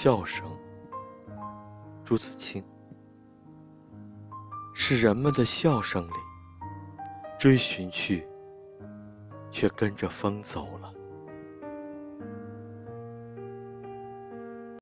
笑声。朱自清。是人们的笑声里追寻去却跟着风走了。